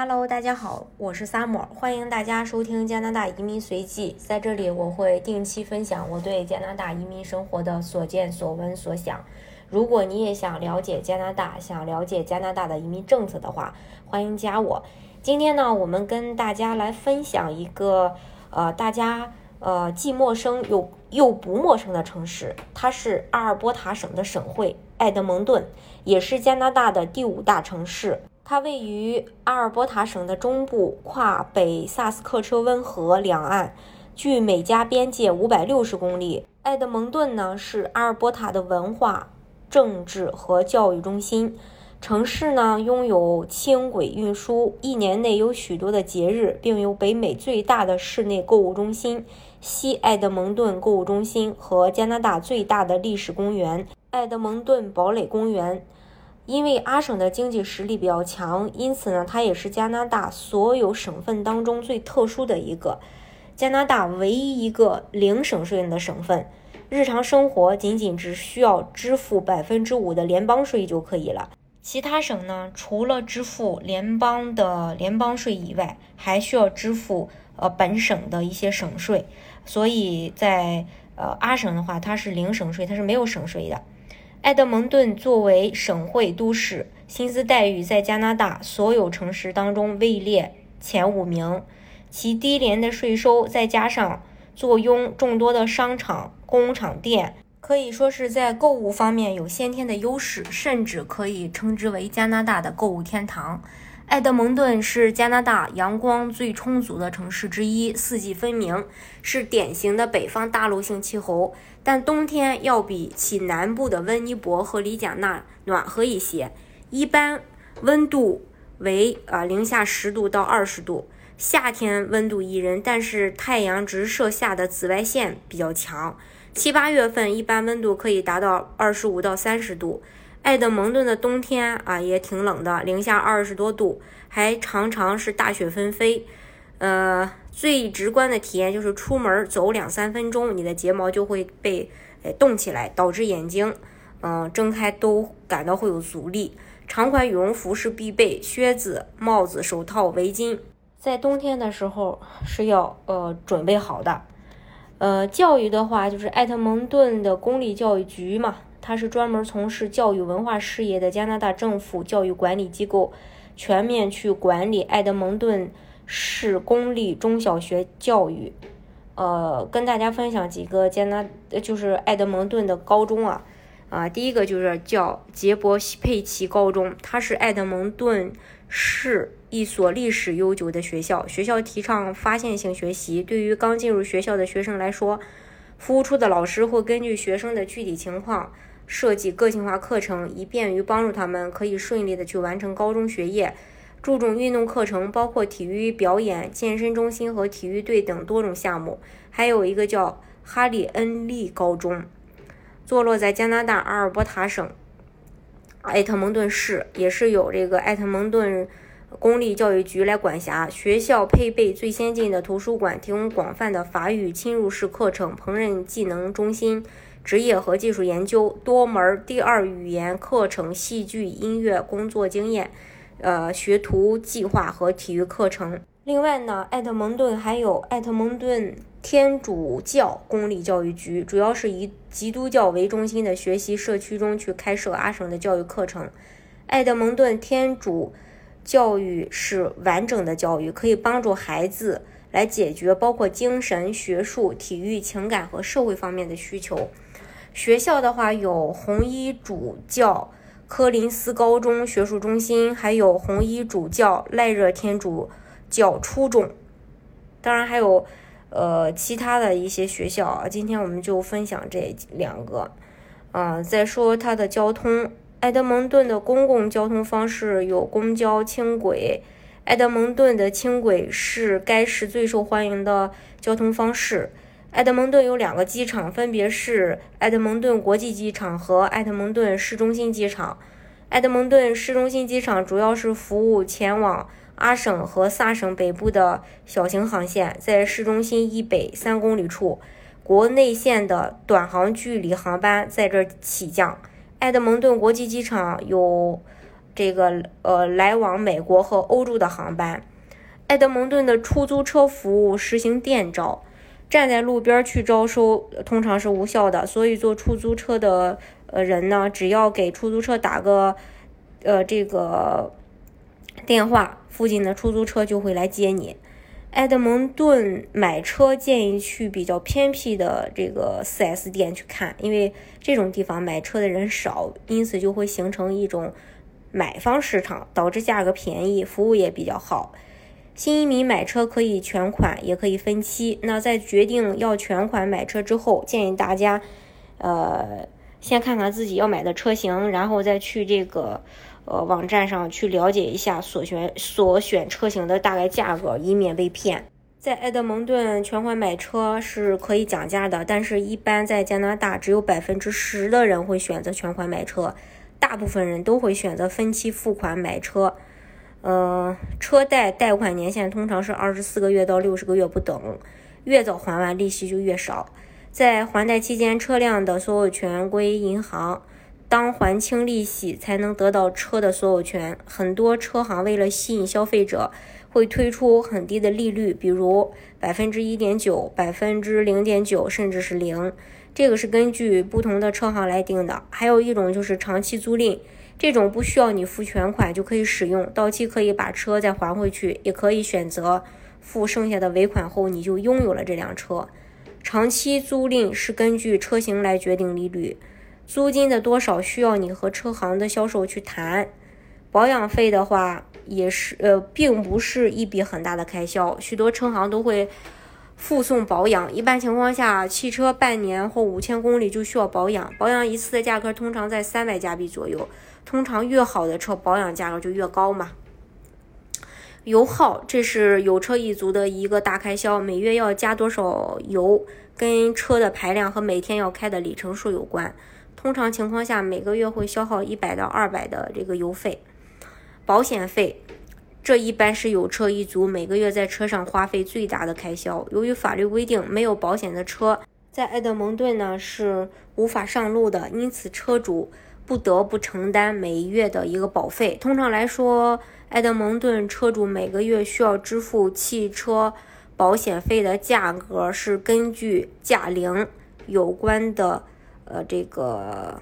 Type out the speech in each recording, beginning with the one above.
Hello，大家好，我是 Summer，欢迎大家收听加拿大移民随记。在这里，我会定期分享我对加拿大移民生活的所见所闻所想。如果你也想了解加拿大，想了解加拿大的移民政策的话，欢迎加我。今天呢，我们跟大家来分享一个呃，大家呃既陌生又又不陌生的城市，它是阿尔伯塔省的省会爱德蒙顿，也是加拿大的第五大城市。它位于阿尔伯塔省的中部，跨北萨斯克彻温河两岸，距美加边界五百六十公里。埃德蒙顿呢是阿尔伯塔的文化、政治和教育中心。城市呢拥有轻轨运输，一年内有许多的节日，并有北美最大的室内购物中心——西埃德蒙顿购物中心和加拿大最大的历史公园——埃德蒙顿堡垒公园。因为阿省的经济实力比较强，因此呢，它也是加拿大所有省份当中最特殊的一个，加拿大唯一一个零省税的省份。日常生活仅仅只需要支付百分之五的联邦税就可以了。其他省呢，除了支付联邦的联邦税以外，还需要支付呃本省的一些省税。所以在呃阿省的话，它是零省税，它是没有省税的。埃德蒙顿作为省会都市，薪资待遇在加拿大所有城市当中位列前五名。其低廉的税收，再加上坐拥众多的商场、工厂店，可以说是在购物方面有先天的优势，甚至可以称之为加拿大的购物天堂。埃德蒙顿是加拿大阳光最充足的城市之一，四季分明，是典型的北方大陆性气候。但冬天要比其南部的温尼伯和里贾纳暖和一些，一般温度为啊零下十度到二十度。夏天温度宜人，但是太阳直射下的紫外线比较强。七八月份一般温度可以达到二十五到三十度。爱德蒙顿的冬天啊也挺冷的，零下二十多度，还常常是大雪纷飞。呃，最直观的体验就是出门走两三分钟，你的睫毛就会被诶冻起来，导致眼睛嗯睁开都感到会有阻力。长款羽绒服是必备，靴子、帽子、手套、围巾，在冬天的时候是要呃准备好的。呃，教育的话，就是艾德蒙顿的公立教育局嘛。它是专门从事教育文化事业的加拿大政府教育管理机构，全面去管理爱德蒙顿市公立中小学教育。呃，跟大家分享几个加拿，就是爱德蒙顿的高中啊，啊，第一个就是叫杰伯西佩奇高中，它是爱德蒙顿市一所历史悠久的学校。学校提倡发现性学习，对于刚进入学校的学生来说，服务处的老师会根据学生的具体情况。设计个性化课程，以便于帮助他们可以顺利的去完成高中学业。注重运动课程，包括体育表演、健身中心和体育队等多种项目。还有一个叫哈里恩利高中，坐落在加拿大阿尔伯塔省埃特蒙顿市，也是由这个埃特蒙顿公立教育局来管辖。学校配备最先进的图书馆，提供广泛的法语侵入式课程、烹饪技能中心。职业和技术研究多门第二语言课程、戏剧、音乐、工作经验，呃，学徒计划和体育课程。另外呢，艾特蒙顿还有艾特蒙顿天主教公立教育局，主要是以基督教为中心的学习社区中去开设阿省的教育课程。艾德蒙顿天主教育是完整的教育，可以帮助孩子来解决包括精神、学术、体育、情感和社会方面的需求。学校的话有红衣主教科林斯高中学术中心，还有红衣主教赖热天主教初中，当然还有呃其他的一些学校啊。今天我们就分享这两个。嗯，再说它的交通，埃德蒙顿的公共交通方式有公交、轻轨。埃德蒙顿的轻轨是该市最受欢迎的交通方式。埃德蒙顿有两个机场，分别是埃德蒙顿国际机场和埃德蒙顿市中心机场。埃德蒙顿市中心机场主要是服务前往阿省和萨省北部的小型航线，在市中心以北三公里处，国内线的短航距离航班在这起降。埃德蒙顿国际机场有这个呃来往美国和欧洲的航班。埃德蒙顿的出租车服务实行电招，站在路边去招收通常是无效的，所以坐出租车的呃人呢，只要给出租车打个呃这个电话，附近的出租车就会来接你。埃德蒙顿买车建议去比较偏僻的这个 4S 店去看，因为这种地方买车的人少，因此就会形成一种买方市场，导致价格便宜，服务也比较好。新移民买车可以全款，也可以分期。那在决定要全款买车之后，建议大家，呃，先看看自己要买的车型，然后再去这个呃网站上去了解一下所选所选车型的大概价格，以免被骗。在埃德蒙顿全款买车是可以讲价的，但是一般在加拿大只有百分之十的人会选择全款买车，大部分人都会选择分期付款买车。呃，车贷贷款年限通常是二十四个月到六十个月不等，越早还完利息就越少。在还贷期间，车辆的所有权归银行，当还清利息才能得到车的所有权。很多车行为了吸引消费者，会推出很低的利率，比如百分之一点九、百分之零点九，甚至是零。这个是根据不同的车行来定的。还有一种就是长期租赁。这种不需要你付全款就可以使用，到期可以把车再还回去，也可以选择付剩下的尾款后你就拥有了这辆车。长期租赁是根据车型来决定利率，租金的多少需要你和车行的销售去谈。保养费的话也是呃，并不是一笔很大的开销，许多车行都会附送保养。一般情况下，汽车半年或五千公里就需要保养，保养一次的价格通常在三百加币左右。通常越好的车保养价格就越高嘛。油耗，这是有车一族的一个大开销，每月要加多少油，跟车的排量和每天要开的里程数有关。通常情况下，每个月会消耗一百到二百的这个油费。保险费，这一般是有车一族每个月在车上花费最大的开销。由于法律规定，没有保险的车在埃德蒙顿呢是无法上路的，因此车主。不得不承担每月的一个保费。通常来说，埃德蒙顿车主每个月需要支付汽车保险费的价格是根据驾龄有关的呃这个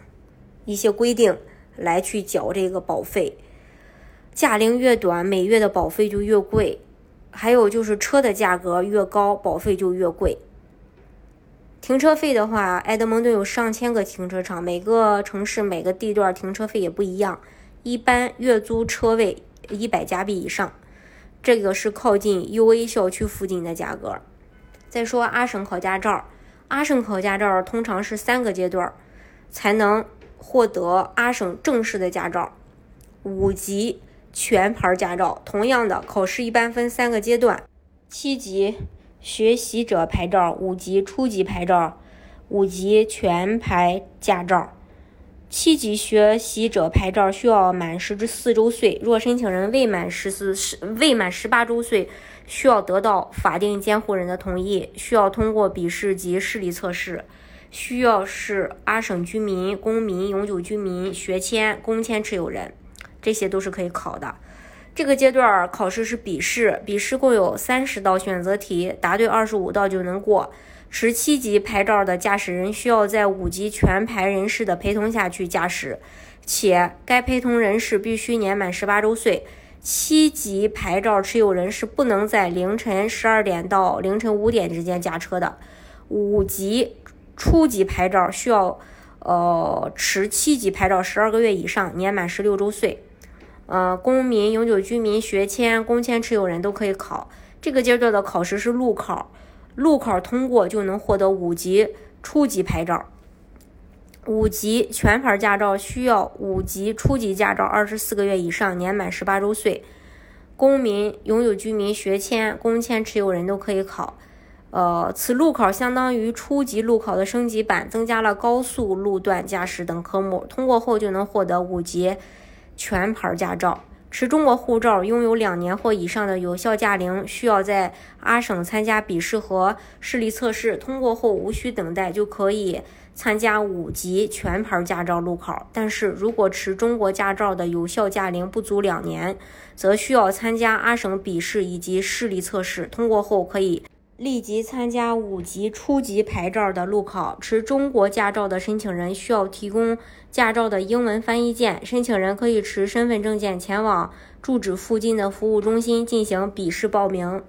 一些规定来去缴这个保费。驾龄越短，每月的保费就越贵。还有就是车的价格越高，保费就越贵。停车费的话，埃德蒙顿有上千个停车场，每个城市每个地段停车费也不一样。一般月租车位一百加币以上，这个是靠近 U A 校区附近的价格。再说阿省考驾照，阿省考驾照通常是三个阶段才能获得阿省正式的驾照，五级全牌驾照。同样的，考试一般分三个阶段，七级。学习者牌照五级初级牌照，五级全牌驾照，七级学习者牌照需要满十四周岁。若申请人未满十四十未满十八周岁，需要得到法定监护人的同意，需要通过笔试及视力测试，需要是阿省居民、公民、永久居民、学签、工签持有人，这些都是可以考的。这个阶段考试是笔试，笔试共有三十道选择题，答对二十五道就能过。持七级牌照的驾驶人需要在五级全牌人士的陪同下去驾驶，且该陪同人士必须年满十八周岁。七级牌照持有人是不能在凌晨十二点到凌晨五点之间驾车的。五级初级牌照需要，呃，持七级牌照十二个月以上，年满十六周岁。呃，公民、永久居民、学签、工签持有人都可以考。这个阶段的考试是路考，路考通过就能获得五级初级牌照。五级全牌驾照需要五级初级驾照二十四个月以上，年满十八周岁。公民、永久居民、学签、工签持有人都可以考。呃，此路考相当于初级路考的升级版，增加了高速路段驾驶等科目，通过后就能获得五级。全牌驾照，持中国护照、拥有两年或以上的有效驾龄，需要在阿省参加笔试和视力测试，通过后无需等待就可以参加五级全牌驾照路考。但是如果持中国驾照的有效驾龄不足两年，则需要参加阿省笔试以及视力测试，通过后可以。立即参加五级初级牌照的路考。持中国驾照的申请人需要提供驾照的英文翻译件。申请人可以持身份证件前往住址附近的服务中心进行笔试报名。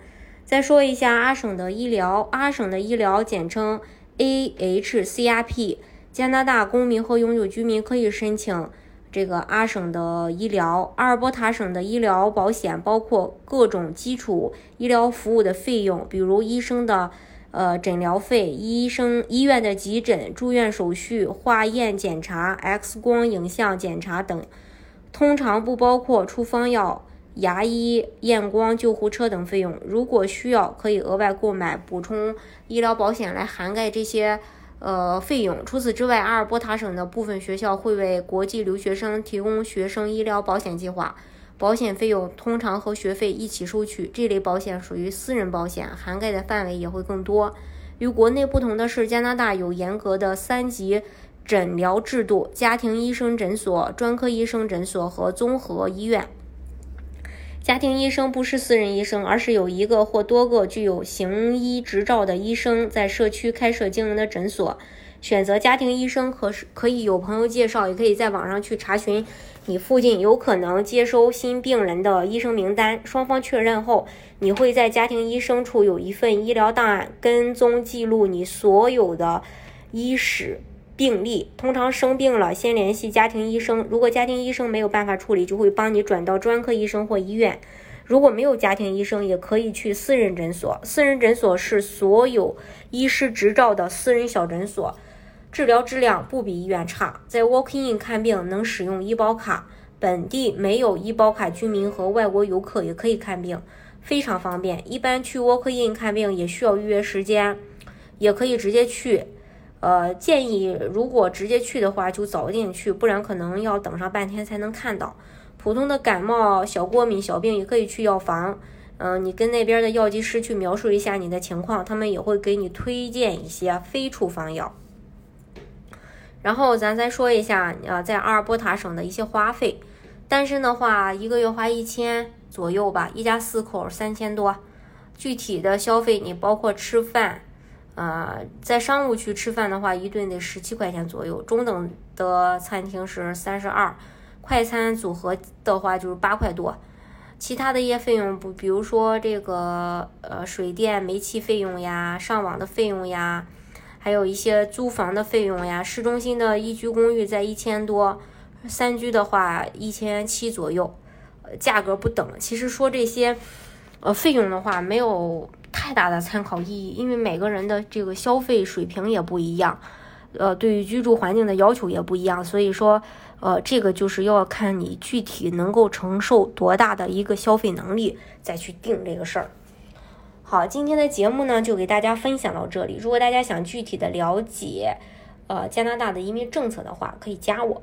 再说一下阿省的医疗，阿省的医疗简称 AHCRP，加拿大公民和永久居民可以申请。这个阿省的医疗，阿尔伯塔省的医疗保险包括各种基础医疗服务的费用，比如医生的呃诊疗费、医生医院的急诊、住院手续、化验检查、X 光影像检查等，通常不包括处方药、牙医、验光、救护车等费用。如果需要，可以额外购买补充医疗保险来涵盖这些。呃，费用。除此之外，阿尔伯塔省的部分学校会为国际留学生提供学生医疗保险计划，保险费用通常和学费一起收取。这类保险属于私人保险，涵盖的范围也会更多。与国内不同的是，加拿大有严格的三级诊疗制度：家庭医生诊所、专科医生诊所和综合医院。家庭医生不是私人医生，而是有一个或多个具有行医执照的医生在社区开设经营的诊所。选择家庭医生可是可以有朋友介绍，也可以在网上去查询你附近有可能接收新病人的医生名单。双方确认后，你会在家庭医生处有一份医疗档案，跟踪记录你所有的医史。病例通常生病了，先联系家庭医生。如果家庭医生没有办法处理，就会帮你转到专科医生或医院。如果没有家庭医生，也可以去私人诊所。私人诊所是所有医师执照的私人小诊所，治疗质量不比医院差。在 Walk-in 看病能使用医保卡，本地没有医保卡居民和外国游客也可以看病，非常方便。一般去 Walk-in 看病也需要预约时间，也可以直接去。呃，建议如果直接去的话，就早点去，不然可能要等上半天才能看到。普通的感冒、小过敏、小病也可以去药房。嗯，你跟那边的药剂师去描述一下你的情况，他们也会给你推荐一些非处方药。然后咱再说一下，呃，在阿尔伯塔省的一些花费。单身的话，一个月花一千左右吧，一家四口三千多。具体的消费你包括吃饭。呃，在商务区吃饭的话，一顿得十七块钱左右；中等的餐厅是三十二，快餐组合的话就是八块多。其他的一些费用不，比如说这个呃水电煤气费用呀、上网的费用呀，还有一些租房的费用呀。市中心的一居公寓在一千多，三居的话一千七左右，价格不等。其实说这些呃费用的话，没有。太大的参考意义，因为每个人的这个消费水平也不一样，呃，对于居住环境的要求也不一样，所以说，呃，这个就是要看你具体能够承受多大的一个消费能力，再去定这个事儿。好，今天的节目呢，就给大家分享到这里。如果大家想具体的了解，呃，加拿大的移民政策的话，可以加我。